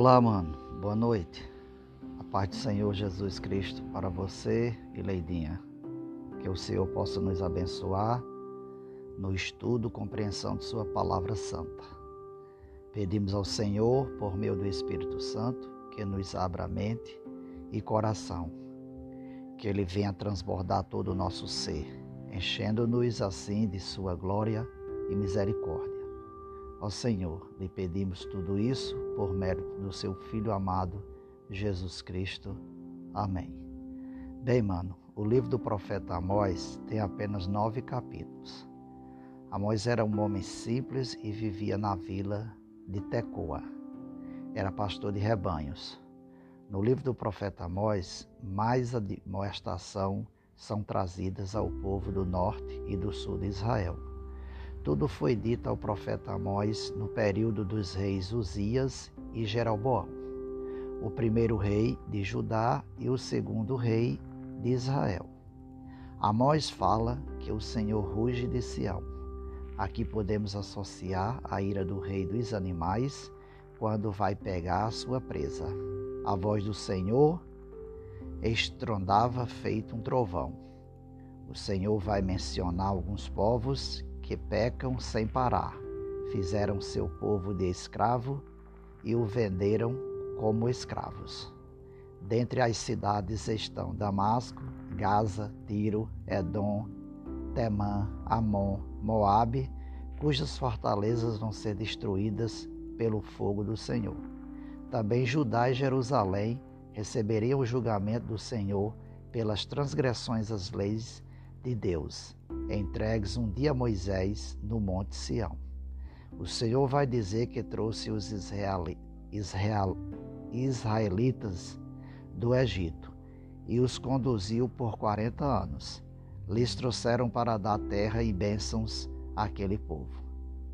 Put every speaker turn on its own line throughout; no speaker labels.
Olá, mano. Boa noite. A paz do Senhor Jesus Cristo para você e Leidinha. Que o Senhor possa nos abençoar no estudo e compreensão de Sua palavra santa. Pedimos ao Senhor, por meio do Espírito Santo, que nos abra mente e coração, que Ele venha transbordar todo o nosso ser, enchendo-nos assim de Sua glória e misericórdia. Ó Senhor, lhe pedimos tudo isso por mérito do seu Filho amado, Jesus Cristo. Amém. Bem, mano, o livro do profeta Amós tem apenas nove capítulos. Amós era um homem simples e vivia na vila de Tecoa. Era pastor de rebanhos. No livro do profeta Amós, mais admoestação são trazidas ao povo do norte e do sul de Israel. Tudo foi dito ao profeta Amós no período dos reis Uzias e Jeroboão, o primeiro rei de Judá e o segundo rei de Israel. Amós fala que o Senhor ruge de Sião. Aqui podemos associar a ira do rei dos animais quando vai pegar a sua presa. A voz do Senhor estrondava feito um trovão. O Senhor vai mencionar alguns povos que pecam sem parar. Fizeram seu povo de escravo e o venderam como escravos. Dentre as cidades estão Damasco, Gaza, Tiro, Edom, Temã, Amon, Moabe, cujas fortalezas vão ser destruídas pelo fogo do Senhor. Também Judá e Jerusalém receberiam o julgamento do Senhor pelas transgressões às leis de Deus, entregues um dia a Moisés no Monte Sião. O Senhor vai dizer que trouxe os israel, israelitas do Egito e os conduziu por quarenta anos. Lhes trouxeram para dar terra e bênçãos àquele povo.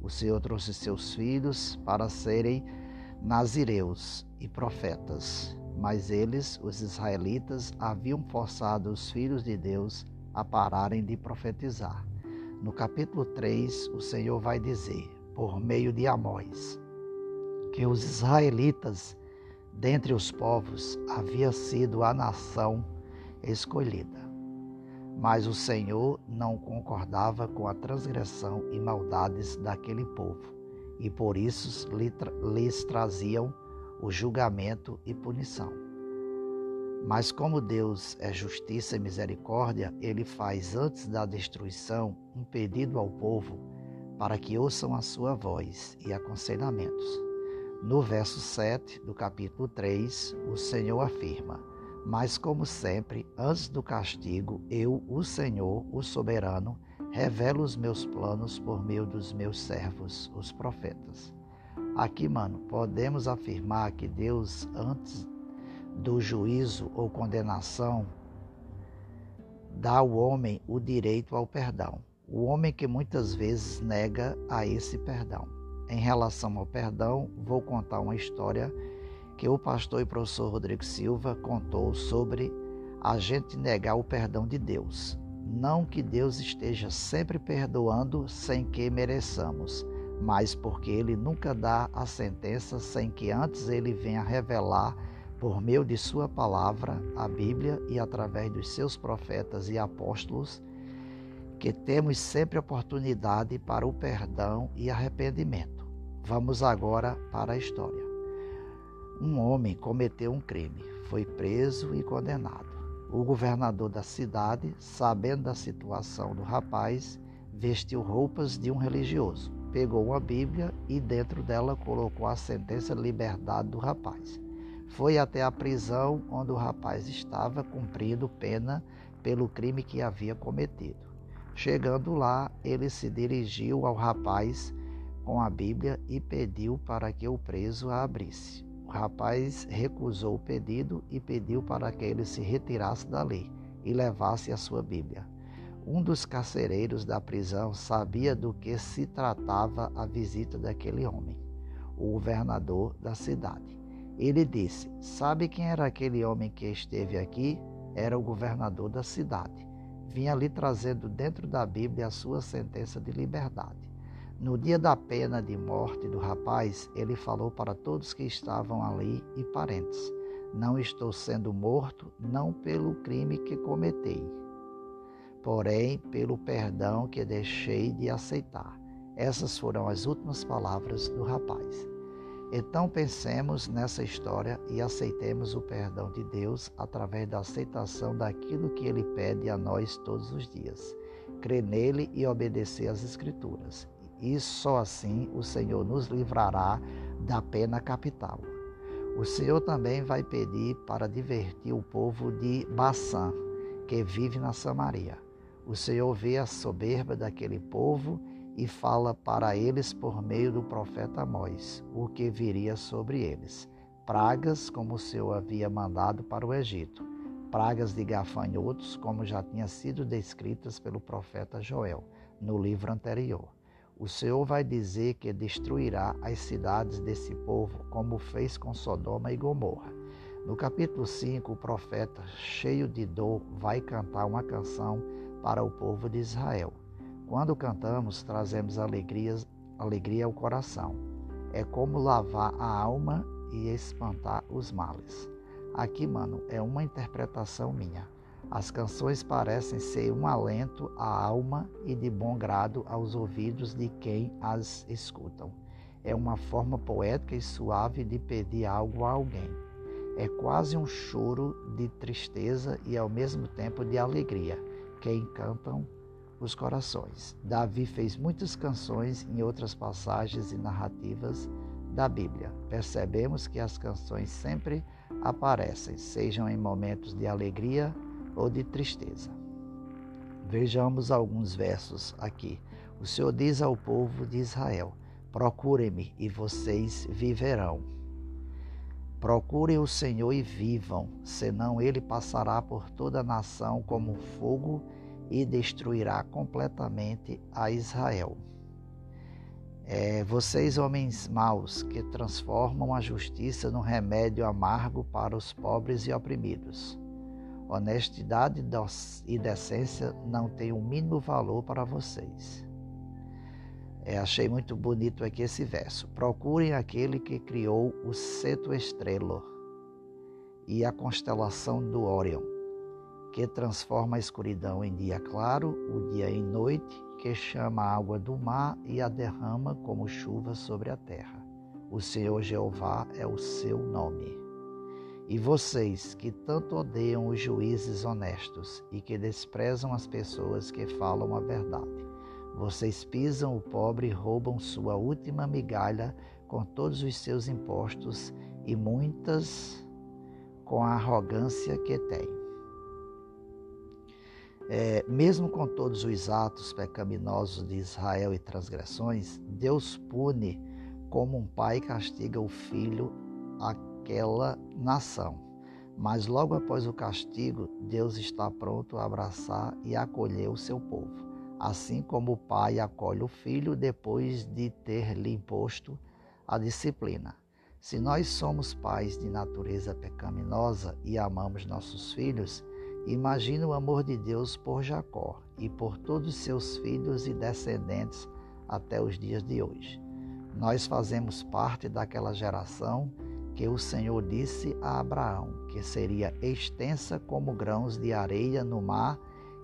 O Senhor trouxe seus filhos para serem nazireus e profetas, mas eles, os israelitas, haviam forçado os filhos de Deus a pararem de profetizar. No capítulo 3, o Senhor vai dizer, por meio de Amós, que os israelitas, dentre os povos, havia sido a nação escolhida. Mas o Senhor não concordava com a transgressão e maldades daquele povo, e por isso lhes traziam o julgamento e punição. Mas como Deus é justiça e misericórdia, ele faz antes da destruição um pedido ao povo para que ouçam a sua voz e aconselhamentos. No verso 7 do capítulo 3, o Senhor afirma: Mas como sempre, antes do castigo, eu, o Senhor, o soberano, revelo os meus planos por meio dos meus servos, os profetas. Aqui, mano, podemos afirmar que Deus, antes do juízo ou condenação dá ao homem o direito ao perdão. O homem que muitas vezes nega a esse perdão. Em relação ao perdão, vou contar uma história que o pastor e professor Rodrigo Silva contou sobre a gente negar o perdão de Deus. Não que Deus esteja sempre perdoando sem que mereçamos, mas porque ele nunca dá a sentença sem que antes ele venha revelar por meio de Sua palavra, a Bíblia, e através dos seus profetas e apóstolos, que temos sempre oportunidade para o perdão e arrependimento. Vamos agora para a história. Um homem cometeu um crime, foi preso e condenado. O governador da cidade, sabendo da situação do rapaz, vestiu roupas de um religioso, pegou uma Bíblia e dentro dela colocou a sentença de liberdade do rapaz. Foi até a prisão onde o rapaz estava cumprindo pena pelo crime que havia cometido. Chegando lá, ele se dirigiu ao rapaz com a Bíblia e pediu para que o preso a abrisse. O rapaz recusou o pedido e pediu para que ele se retirasse dali e levasse a sua Bíblia. Um dos carcereiros da prisão sabia do que se tratava a visita daquele homem, o governador da cidade. Ele disse: Sabe quem era aquele homem que esteve aqui? Era o governador da cidade. Vinha ali trazendo dentro da Bíblia a sua sentença de liberdade. No dia da pena de morte do rapaz, ele falou para todos que estavam ali e parentes: Não estou sendo morto, não pelo crime que cometei, porém pelo perdão que deixei de aceitar. Essas foram as últimas palavras do rapaz. Então pensemos nessa história e aceitemos o perdão de Deus através da aceitação daquilo que Ele pede a nós todos os dias. Crer nele e obedecer às Escrituras. E só assim o Senhor nos livrará da pena capital. O Senhor também vai pedir para divertir o povo de Baçã, que vive na Samaria. O Senhor vê a soberba daquele povo e fala para eles por meio do profeta Amós o que viria sobre eles. Pragas, como o Senhor havia mandado para o Egito, pragas de gafanhotos, como já tinha sido descritas pelo profeta Joel no livro anterior. O Senhor vai dizer que destruirá as cidades desse povo, como fez com Sodoma e Gomorra. No capítulo 5, o profeta, cheio de dor, vai cantar uma canção para o povo de Israel. Quando cantamos, trazemos alegrias, alegria ao coração. É como lavar a alma e espantar os males. Aqui, mano, é uma interpretação minha. As canções parecem ser um alento à alma e de bom grado aos ouvidos de quem as escutam. É uma forma poética e suave de pedir algo a alguém. É quase um choro de tristeza e ao mesmo tempo de alegria que encantam os corações. Davi fez muitas canções em outras passagens e narrativas da Bíblia. Percebemos que as canções sempre aparecem, sejam em momentos de alegria ou de tristeza. Vejamos alguns versos aqui. O Senhor diz ao povo de Israel: Procurem-me e vocês viverão. Procurem o Senhor e vivam, senão ele passará por toda a nação como fogo destruirá completamente a Israel. É, vocês, homens maus, que transformam a justiça num remédio amargo para os pobres e oprimidos. Honestidade e decência não têm o mínimo valor para vocês. É, achei muito bonito aqui esse verso. Procurem aquele que criou o seto estrelo e a constelação do Órion que transforma a escuridão em dia claro, o dia em noite, que chama a água do mar e a derrama como chuva sobre a terra. O Senhor Jeová é o seu nome. E vocês que tanto odeiam os juízes honestos e que desprezam as pessoas que falam a verdade, vocês pisam o pobre e roubam sua última migalha com todos os seus impostos e muitas com a arrogância que têm. É, mesmo com todos os atos pecaminosos de Israel e transgressões, Deus pune como um pai castiga o filho aquela nação. Mas logo após o castigo, Deus está pronto a abraçar e acolher o seu povo, assim como o pai acolhe o filho depois de ter lhe imposto a disciplina. Se nós somos pais de natureza pecaminosa e amamos nossos filhos, Imagina o amor de Deus por Jacó e por todos seus filhos e descendentes até os dias de hoje. Nós fazemos parte daquela geração que o Senhor disse a Abraão que seria extensa como grãos de areia no mar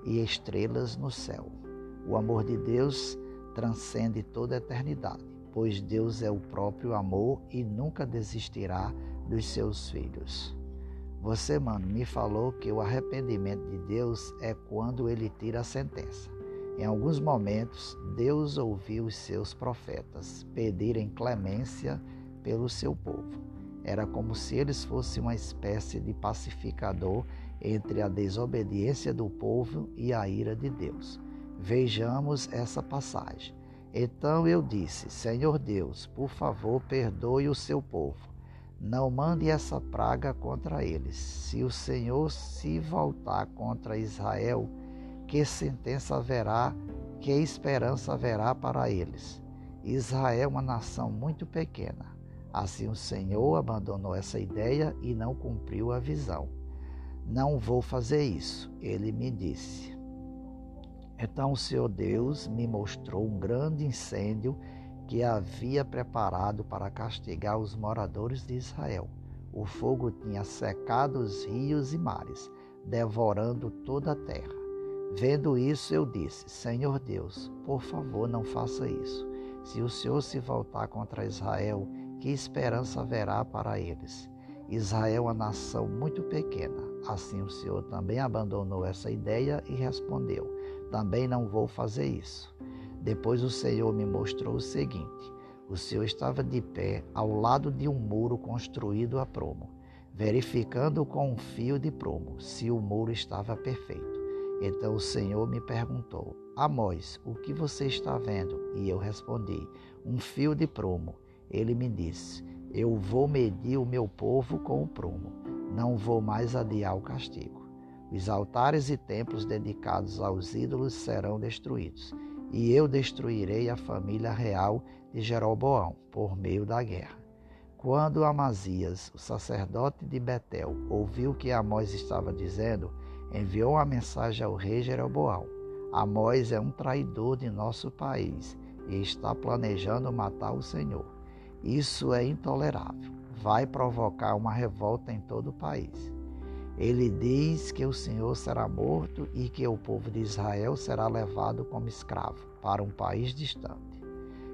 e estrelas no céu. O amor de Deus transcende toda a eternidade, pois Deus é o próprio amor e nunca desistirá dos seus filhos. Você, mano, me falou que o arrependimento de Deus é quando ele tira a sentença. Em alguns momentos, Deus ouviu os seus profetas pedirem clemência pelo seu povo. Era como se eles fossem uma espécie de pacificador entre a desobediência do povo e a ira de Deus. Vejamos essa passagem. Então eu disse: Senhor Deus, por favor, perdoe o seu povo não mande essa praga contra eles. Se o Senhor se voltar contra Israel, que sentença haverá, que esperança haverá para eles? Israel é uma nação muito pequena. Assim o Senhor abandonou essa ideia e não cumpriu a visão. Não vou fazer isso, ele me disse. Então o Senhor Deus me mostrou um grande incêndio que havia preparado para castigar os moradores de Israel. O fogo tinha secado os rios e mares, devorando toda a terra. Vendo isso, eu disse: Senhor Deus, por favor, não faça isso. Se o Senhor se voltar contra Israel, que esperança haverá para eles? Israel é uma nação muito pequena. Assim o Senhor também abandonou essa ideia e respondeu: Também não vou fazer isso. Depois o Senhor me mostrou o seguinte: o Senhor estava de pé ao lado de um muro construído a promo, verificando com um fio de promo se o muro estava perfeito. Então o Senhor me perguntou: Amós, o que você está vendo? E eu respondi: Um fio de promo. Ele me disse: Eu vou medir o meu povo com o promo. Não vou mais adiar o castigo. Os altares e templos dedicados aos ídolos serão destruídos e eu destruirei a família real de Jeroboão por meio da guerra. Quando Amazias, o sacerdote de Betel, ouviu o que Amós estava dizendo, enviou uma mensagem ao rei Jeroboão. Amós é um traidor de nosso país e está planejando matar o Senhor. Isso é intolerável. Vai provocar uma revolta em todo o país. Ele diz que o Senhor será morto e que o povo de Israel será levado como escravo para um país distante.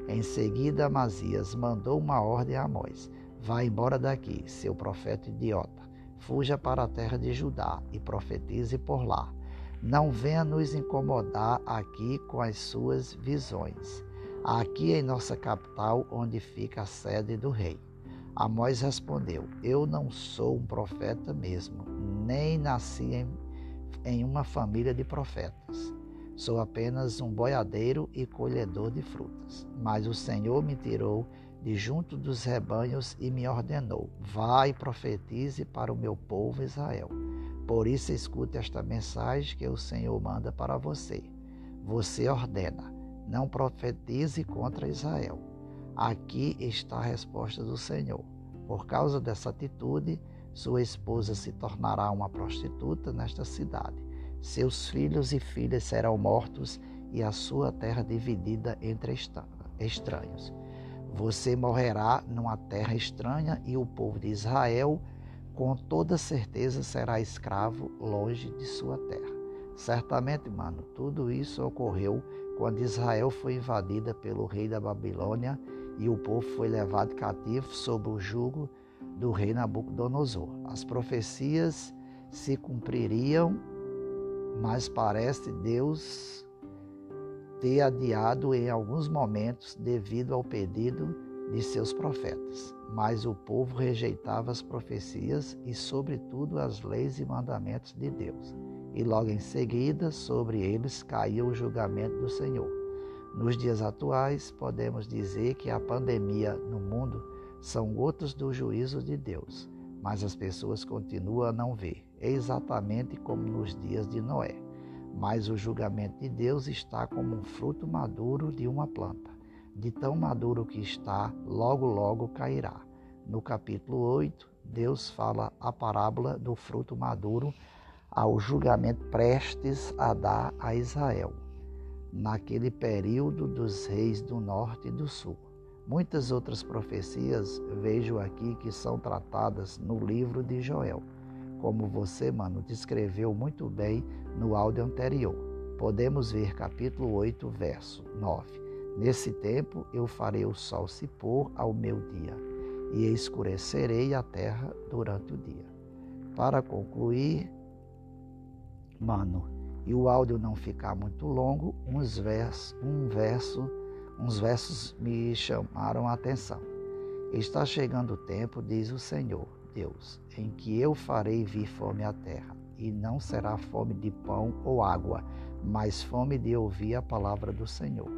Em seguida, Amazias mandou uma ordem a Amós: Vá embora daqui, seu profeta idiota. Fuja para a terra de Judá e profetize por lá. Não venha nos incomodar aqui com as suas visões. Aqui em nossa capital, onde fica a sede do rei. Amós respondeu: Eu não sou um profeta mesmo, nem nasci em, em uma família de profetas. Sou apenas um boiadeiro e colhedor de frutas. Mas o Senhor me tirou de junto dos rebanhos e me ordenou: Vá e profetize para o meu povo Israel. Por isso, escute esta mensagem que o Senhor manda para você. Você ordena: Não profetize contra Israel Aqui está a resposta do Senhor. Por causa dessa atitude, sua esposa se tornará uma prostituta nesta cidade. Seus filhos e filhas serão mortos e a sua terra dividida entre estranhos. Você morrerá numa terra estranha e o povo de Israel, com toda certeza, será escravo longe de sua terra. Certamente, mano, tudo isso ocorreu quando Israel foi invadida pelo rei da Babilônia e o povo foi levado cativo sob o jugo do rei Nabucodonosor. As profecias se cumpririam, mas parece Deus ter adiado em alguns momentos devido ao pedido de seus profetas. Mas o povo rejeitava as profecias e, sobretudo, as leis e mandamentos de Deus. E logo em seguida, sobre eles caiu o julgamento do Senhor. Nos dias atuais, podemos dizer que a pandemia no mundo são gotas do juízo de Deus, mas as pessoas continuam a não ver, exatamente como nos dias de Noé. Mas o julgamento de Deus está como um fruto maduro de uma planta. De tão maduro que está, logo logo cairá. No capítulo 8, Deus fala a parábola do fruto maduro ao julgamento prestes a dar a Israel naquele período dos reis do norte e do sul. Muitas outras profecias vejo aqui que são tratadas no livro de Joel, como você, mano, descreveu muito bem no áudio anterior. Podemos ver capítulo 8, verso 9. Nesse tempo eu farei o sol se pôr ao meu dia, e escurecerei a terra durante o dia. Para concluir, mano, e o áudio não ficar muito longo, uns versos, um verso, uns versos me chamaram a atenção. Está chegando o tempo, diz o Senhor, Deus, em que eu farei vir fome à terra, e não será fome de pão ou água, mas fome de ouvir a palavra do Senhor.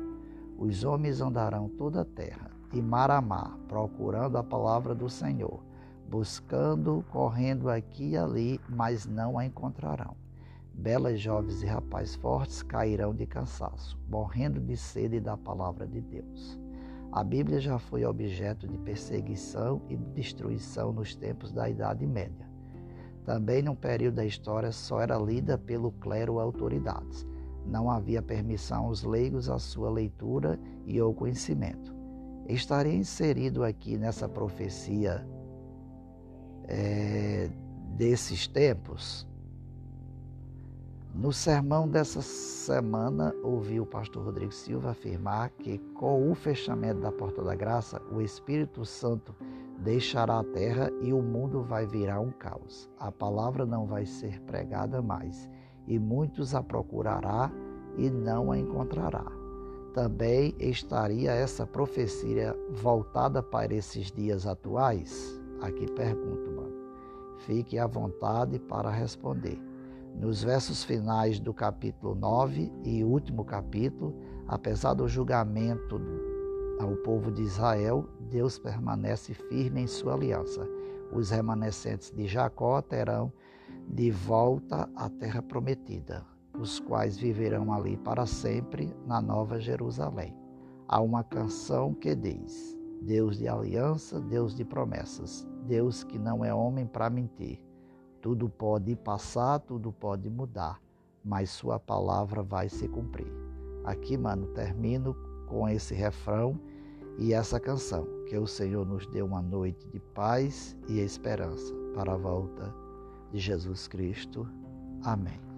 Os homens andarão toda a terra, de mar a mar, procurando a palavra do Senhor, buscando, correndo aqui e ali, mas não a encontrarão. Belas jovens e rapazes fortes cairão de cansaço, morrendo de sede da palavra de Deus. A Bíblia já foi objeto de perseguição e de destruição nos tempos da Idade Média. Também, num período da história, só era lida pelo clero autoridades. não havia permissão aos leigos à sua leitura e ao conhecimento. Estaria inserido aqui nessa profecia é, desses tempos. No sermão dessa semana, ouvi o pastor Rodrigo Silva afirmar que, com o fechamento da porta da graça, o Espírito Santo deixará a terra e o mundo vai virar um caos. A palavra não vai ser pregada mais, e muitos a procurará e não a encontrará. Também estaria essa profecia voltada para esses dias atuais? Aqui pergunto, mano. Fique à vontade para responder. Nos versos finais do capítulo 9 e último capítulo, apesar do julgamento ao povo de Israel, Deus permanece firme em sua aliança. Os remanescentes de Jacó terão de volta à terra prometida, os quais viverão ali para sempre na Nova Jerusalém. Há uma canção que diz: Deus de aliança, Deus de promessas, Deus que não é homem para mentir. Tudo pode passar, tudo pode mudar, mas Sua palavra vai se cumprir. Aqui, mano, termino com esse refrão e essa canção. Que o Senhor nos dê uma noite de paz e esperança para a volta de Jesus Cristo. Amém.